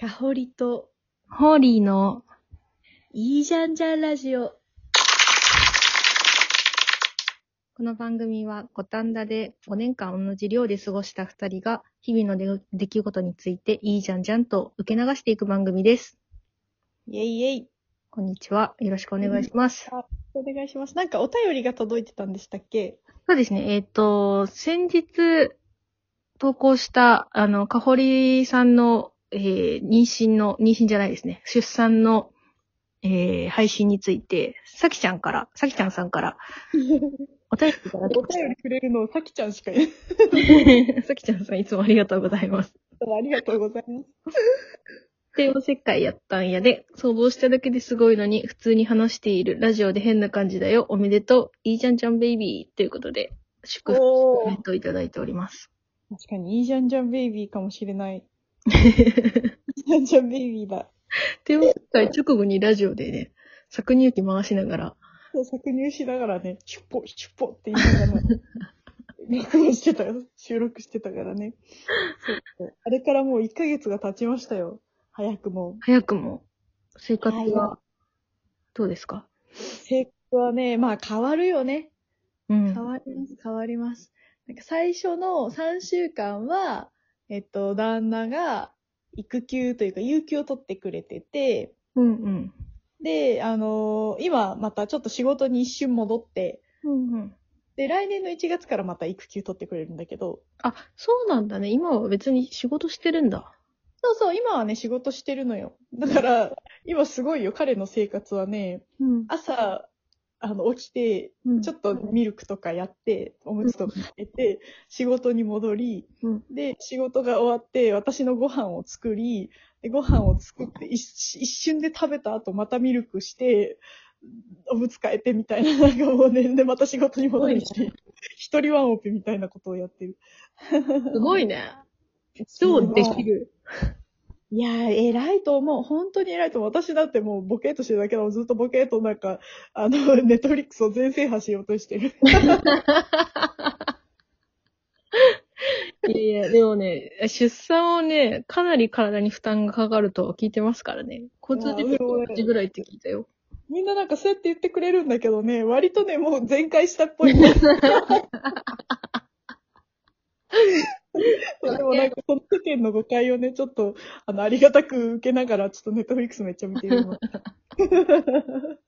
かほりと、ホーリーの、いいじゃんじゃんラジオ。この番組は五反田で5年間同じ寮で過ごした2人が日々の出出来事についていいじゃんじゃんと受け流していく番組です。イェイイェイ。こんにちは。よろしくお願いします。お願いします。なんかお便りが届いてたんでしたっけ？そうですね。えっ、と、先日投稿した、あの、かほりさんの、えー妊娠の、妊娠じゃないですね。出産の、えー配信について、さきちゃんから、さきちゃんさんから、お便りいただきおました便りくれるの、さきちゃんしかいない。さきちゃんさんいつもありがとうございます。ありがとうございます。帝王切開やったんやで、想像しただけですごいのに、普通に話しているラジオで変な感じだよ。おめでとう。いいじゃんじゃんベイビー。ということで、祝福コメントをいただいております。確かに、いいじゃんじゃんベイビーかもしれない。いいじゃんじゃんベイビーだ。帝王切開直後にラジオでね、搾乳機回しながら、そう搾乳しながらね、シュッポ、シュッポって言いながら、録音してたよ。収録してたからね。そうあれからもう1ヶ月が経ちましたよ。早くも。早くも、生活はは、どうですか？生活はね、まあ変わるよね。うん。変わります、変わります。なんか最初の3週間は、えっと、旦那が育休というか、有給を取ってくれてて、うんうん。で、あのー今またちょっと仕事に一瞬戻って、うんうん。で、来年の1月からまた育休取ってくれるんだけど、あ、そうなんだね。今は別に仕事してるんだ。そうそう、今はね、仕事してるのよ。だから、今すごいよ、彼の生活はね、うん。朝、あの、起きて、うんちょっとミルクとかやって、おむつとかやって、仕事に戻り、うん。で、仕事が終わって、私のご飯を作り、でご飯を作って一、一瞬で食べた後、またミルクして、おむつ替えてみたいな、なんかもうね、で、また仕事に戻りして、一人ワンオペみたいなことをやってる。すごいね。超できる。いやー、偉いと思う。本当に偉いと思う。私だってもうボケーっとしてるだけだもん。ずっとボケーっとなんか、あの、ネットフリックスを全制覇しようとしてる。いやいや、でもね、出産をね、かなり体に負担がかかると聞いてますからね。交通事故と同じぐらいって聞いたよ。みんななんかそうやって言ってくれるんだけどね、割とね、もう全開したっぽい。でもなんか、その世間の誤解をね、ちょっと、あの、ありがたく受けながら、ちょっとネットフリックスめっちゃ見てるの。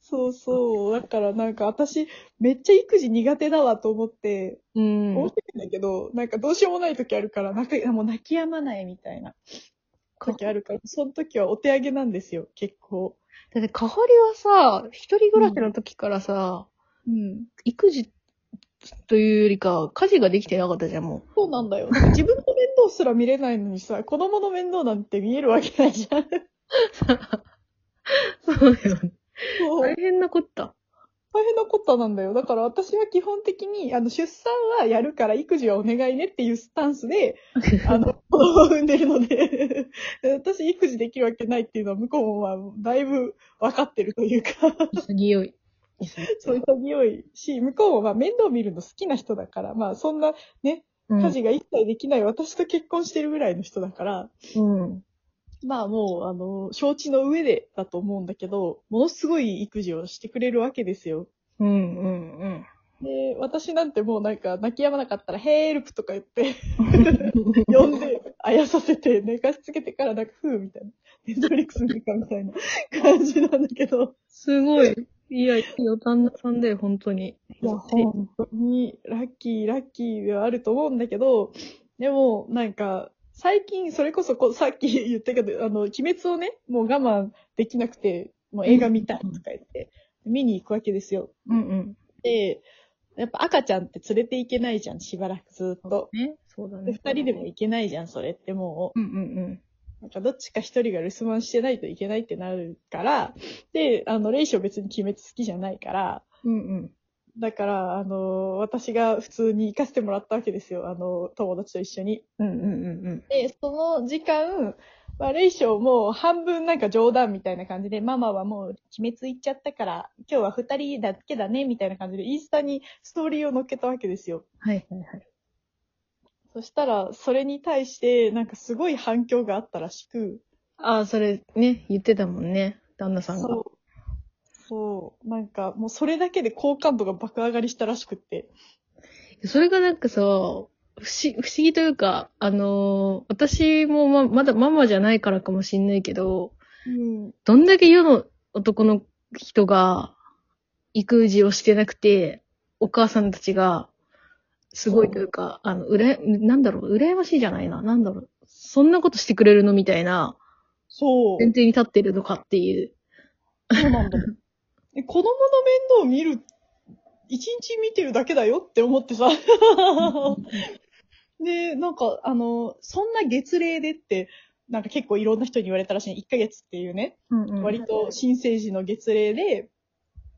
そうそう。だからなんか私、めっちゃ育児苦手だわと思って、うん。思ってるんだけど、なんかどうしようもない時あるから、泣く、もう泣き止まないみたいな時あるから、その時はお手上げなんですよ、結構。だって、かほりはさ、一人暮らしの時からさ、うん。育児というよりか、家事ができてなかったじゃん、もそうなんだよ。自分の面倒すら見れないのにさ、子供の面倒なんて見えるわけないじゃん。う。そうだよね。大変なこった。大変なことなんだよ。だから私は基本的に、あの、出産はやるから育児はお願いねっていうスタンスで、あの、子供を産んでるので、私育児できるわけないっていうのは向こうもまあ、だいぶ分かってるというか、潔い。そういう潔いし、向こうもまあ面倒見るの好きな人だから、まあそんなね、うん家事が一切できない私と結婚してるぐらいの人だから、うん。まあもう、あの、承知の上でだと思うんだけど、ものすごい育児をしてくれるわけですよ。うん、うん、で、私なんてもうなんか泣き止まなかったら、ヘルプとか言って、うん。呼んで、あやさせて、寝かしつけてからなんか、ふうみたいな。ネットフリックス見るかみたいな感じなんだけど。すごい。いや、いいよ、旦那さんだよ、本当に。いや、本当に、ラッキー、ラッキーではあると思うんだけど、でも、なんか、最近、それこそこ、さっき言ったけど、あの、鬼滅をね、もう我慢できなくて、もう映画見たいとか言って、見に行くわけですよ。うんうん。で、やっぱ赤ちゃんって連れて行けないじゃん、しばらくずっと。ね。そうだで、ね。二人でも行けないじゃん、それってもうんうんう。なんかどっちか一人が留守番してないといけないってなるから、で、あの、レイショ別に鬼滅好きじゃないから、うん。うんうん。だから、あの、私が普通に行かせてもらったわけですよ。あの、友達と一緒に。うんうんうんで、その時間、まあ、レイショもう半分なんか冗談みたいな感じで、ママはもう鬼滅行っちゃったから、今日は二人だけだね、みたいな感じで、インスタにストーリーを載っけたわけですよ。はいはいはい。そしたら、それに対して、なんかすごい反響があったらしく、ああ、それね、言ってたもんね。旦那さんが。そう。そう。なんか、もうそれだけで好感度が爆上がりしたらしくって。それがなんかさ、不思不思議というか、あのー私もま、まだママじゃないからかもしんないけど、うん。どんだけ世の男の人が育児をしてなくて、お母さんたちが、すごいというか、あの、うらや、なんだろう、羨ましいじゃないな、なんだろう、そんなことしてくれるのみたいな、そう。前提に立ってるのかっていう。そうなんだ 子供の面倒を見る、一日見てるだけだよって思ってさ。で、なんか、あの、そんな月齢でって、なんか結構いろんな人に言われたらしい。1ヶ月っていうね、うんうん割と新生児の月齢で、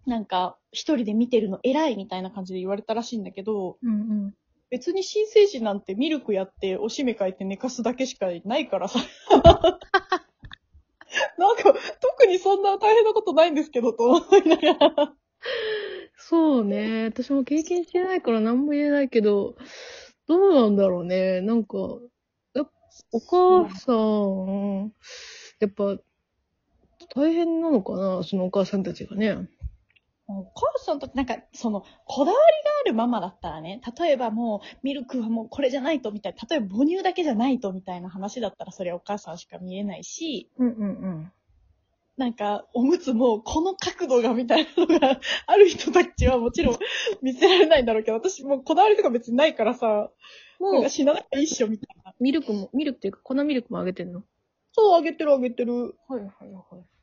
なんか、一人で見てるの偉いみたいな感じで言われたらしいんだけど、うんうん。別に新生児なんてミルクやって、おしめ変えて寝かすだけしかないからさ。なんか、特にそんな大変なことないんですけど、と思いながら。そうね。私も経験してないから何も言えないけど、どうなんだろうね。なんか、やっぱお母さん、やっぱ、大変なのかなそのお母さんたちがね。お母さんと、なんか、その、こだわりがあるママだったらね、例えばもう、ミルクはもうこれじゃないと、みたいな、例えば母乳だけじゃないと、みたいな話だったら、それはお母さんしか見えないし、うんうんうん。なんか、おむつも、この角度が、みたいなのがある人たちはもちろん見せられないんだろうけど、私もうこだわりとか別にないからさ、もうか、死ななきゃいいっしょ、みたいな。ミルクも、ミルクっていうか粉ミルクもあげてんの？そう、あげてるあげてる。はいはいはい。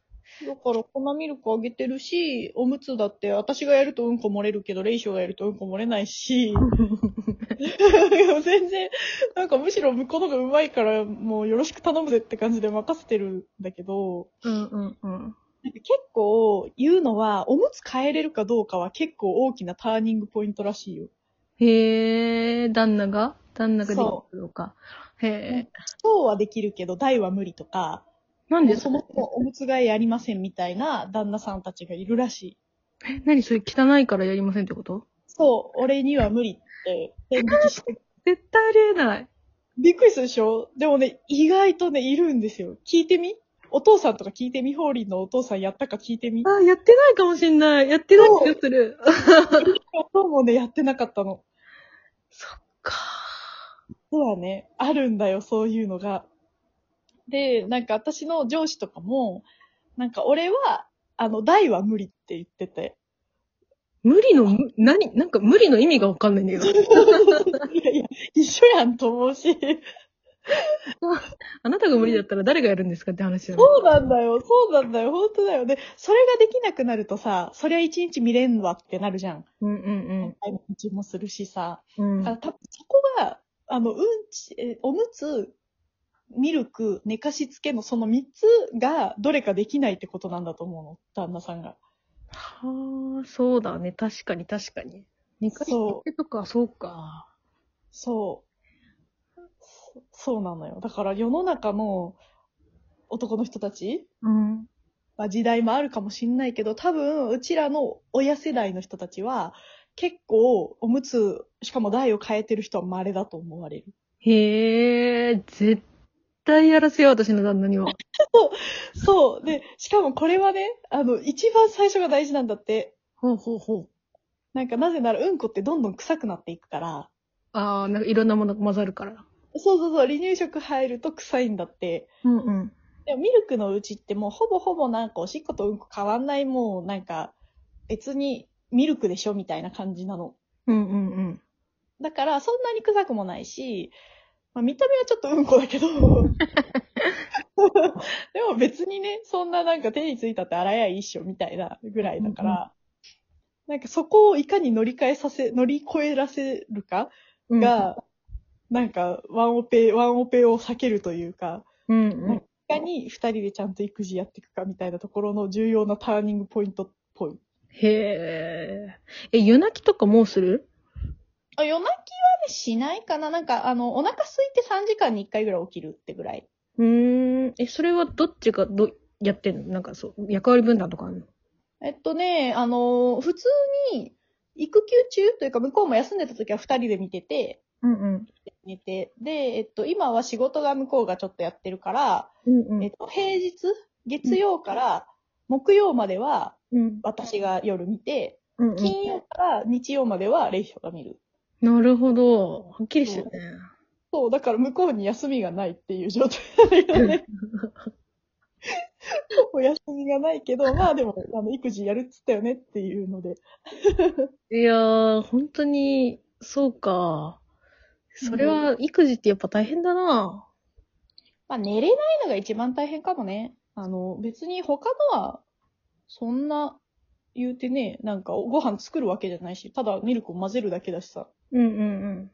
だから、粉ミルクあげてるし、おむつだって、私がやるとうんこ漏れるけど、レイショがやるとうんこ漏れないし、全然、なんかむしろ向こうの方が上手いから、もうよろしく頼むぜって感じで任せてるんだけど、うんうんうん。なんか結構言うのは、おむつ変えれるかどうかは結構大きなターニングポイントらしいよ。へえ、旦那が？旦那ができるか。へえ。そうはできるけど、大は無理とか、なんでそもそもおむつ替えやりませんみたいな旦那さんたちがいるらしい。え、何？それ汚いからやりませんってこと？そう、俺には無理って返事して、絶対ありえない。びっくりするでしょ？でもね、意外とね、いるんですよ。聞いてみ？お父さんとか聞いてみ？ホーリーのお父さんやったか聞いてみ？あ、やってないかもしんない。やってない気がする。そう もね、やってなかったの。そっか。そうだね。あるんだよ、そういうのが。で、なんか私の上司とかも、なんか俺は、あの、大は無理って言ってて。無理の、む何なんか無理の意味がわかんないんだけど。いやいや、一緒やんと思うし。あなたが無理だったら誰がやるんですかって話だ。そうなんだよ、そうなんだよ、本当だよ。で、それができなくなるとさ、そりゃ一日見れんわってなるじゃん。うんうん毎日もするしさ。うん。うんあ多分そこが、あの、うんち、えおむつ、ミルク、寝かしつけのその三つがどれかできないってことなんだと思うの、旦那さんが。はあ、そうだね。確かに確かに。寝かしつけとか、そうか。そう。そそうなのよ。だから世の中の男の人たち、うん。まあ、時代もあるかもしんないけど、多分、うちらの親世代の人たちは、結構、おむつ、しかも台を変えてる人は稀だと思われる。へえ、絶対やらせよう、私の旦那には。そう。で、しかもこれはね、あの、一番最初が大事なんだって。ほうほうほう。なんか、なぜなら、うんこってどんどん臭くなっていくから。ああ、なんかいろんなものが混ざるから。そうそうそう、離乳食入ると臭いんだって。うんうん。でもミルクのうちってもうほぼほぼなんかおしっことうんこ変わんないもうなんか別にミルクでしょみたいな感じなの。うんうんうん。だからそんなに臭くもないし、まあ、見た目はちょっとうんこだけど、でも別にね、そんななんか手についたって洗えやいいっしょみたいなぐらいだから、なんかそこをいかに乗り換えさせ、乗り越えらせるかうん、が、なんかワンオペ、ワンオペを避けるというか、うんうん。いかに二人でちゃんと育児やっていくかみたいなところの重要なターニングポイントっぽい。へえ。え、夜泣きとかもうする？あ、夜泣きはね、しないかななんか、あの、お腹空いて3時間に1回ぐらい起きるってぐらい。うーん。え、それはどっちがど、やってんの？なんかそう、役割分担とかあるの？えっとね、あの、普通に、育休中というか、向こうも休んでた時は二人で見てて、うんうん。寝て。で、えっと、今は仕事が向こうがちょっとやってるから、うんうん。えっと、平日、月曜から木曜まではうん私が夜見て、うんうん。金曜から日曜まではレイショが見る。なるほど。はっきりしてるね。そう、だから向こうに休みがないっていう状態だよね。お休みがないけど、まあでも、あの、育児やるっつったよねっていうので。いやー、本当に、そうか。それは、育児ってやっぱ大変だな。まあ寝れないのが一番大変かもね。あの、別に他のは、そんな、言うてね、なんかご飯作るわけじゃないし、ただミルクを混ぜるだけだしさ。うんうん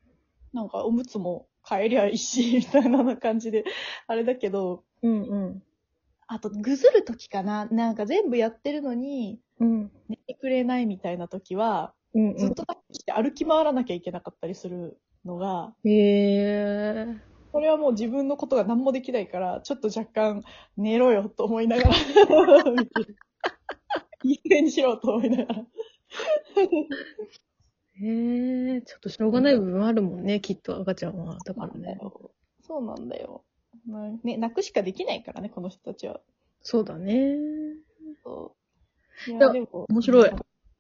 なんかおむつも変えりゃいいし、みたいな感じで、あれだけど、うん。うんあと、ぐずるときかな。なんか全部やってるのに、うん。うん。寝てくれないみたいなときは、うんずっと待って歩き回らなきゃいけなかったりするのが、うん。へー。これはもう自分のことが何もできないから、ちょっと若干寝ろよと思いながら。いい加減にしろと思いながら。へー。ちょっとしょうがない部分あるもんね、きっと赤ちゃんは。だからね。そうなんだよ。まあね、泣くしかできないからね、この人たちは。そうだね。そう。いいやでも面白い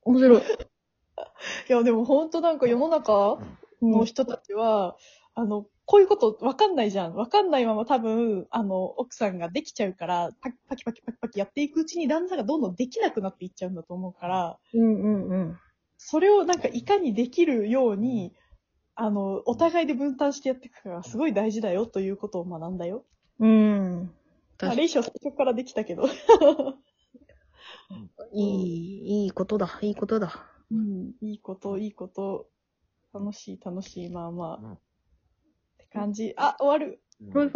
面白い。いや、でも本当なんか世の中の人たちは、あの、こういうことわかんないじゃん。わかんないまま多分、あの、奥さんができちゃうから、パキパキパキパキパキやっていくうちに旦那さんがどんどんできなくなっていっちゃうんだと思うから、うんうんうん。それをなんかいかにできるように、あの、お互いで分担してやっていくかがすごい大事だよということを学んだよ。うん。まあ、確かレイショ最初からできたけど。に。いい、いいことだ。いいことだ。うん、いいこと、いいこと。楽しい、楽しい、まあまあ。って感じ。あ、終わる。うん